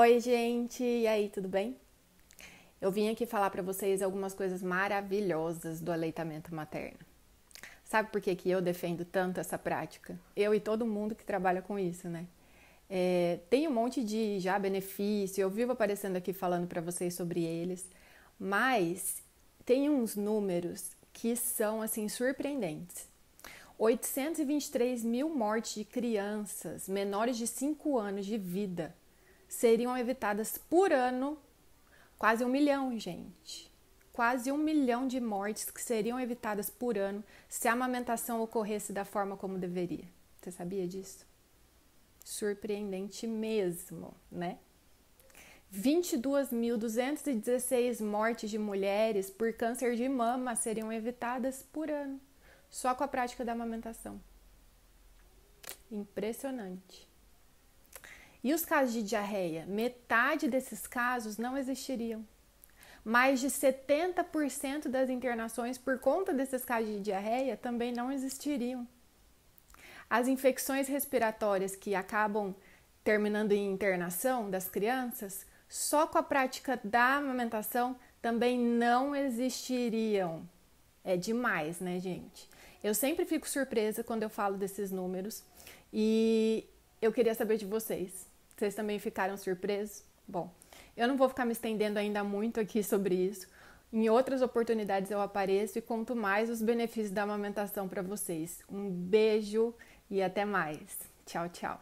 Oi, gente, e aí, tudo bem? Eu vim aqui falar para vocês algumas coisas maravilhosas do aleitamento materno. Sabe por que, que eu defendo tanto essa prática? Eu e todo mundo que trabalha com isso, né? É, tem um monte de já benefício, eu vivo aparecendo aqui falando para vocês sobre eles, mas tem uns números que são assim surpreendentes. 823 mil mortes de crianças menores de 5 anos de vida seriam evitadas por ano, quase um milhão, gente. Quase um milhão de mortes que seriam evitadas por ano se a amamentação ocorresse da forma como deveria. Você sabia disso? Surpreendente mesmo, né? 22.216 mortes de mulheres por câncer de mama seriam evitadas por ano só com a prática da amamentação. Impressionante. E os casos de diarreia? Metade desses casos não existiriam. Mais de 70% das internações por conta desses casos de diarreia também não existiriam. As infecções respiratórias que acabam terminando em internação das crianças, só com a prática da amamentação também não existiriam. É demais, né, gente? Eu sempre fico surpresa quando eu falo desses números e eu queria saber de vocês. Vocês também ficaram surpresos? Bom, eu não vou ficar me estendendo ainda muito aqui sobre isso. Em outras oportunidades eu apareço e conto mais os benefícios da amamentação para vocês. Um beijo e até mais. Tchau, tchau.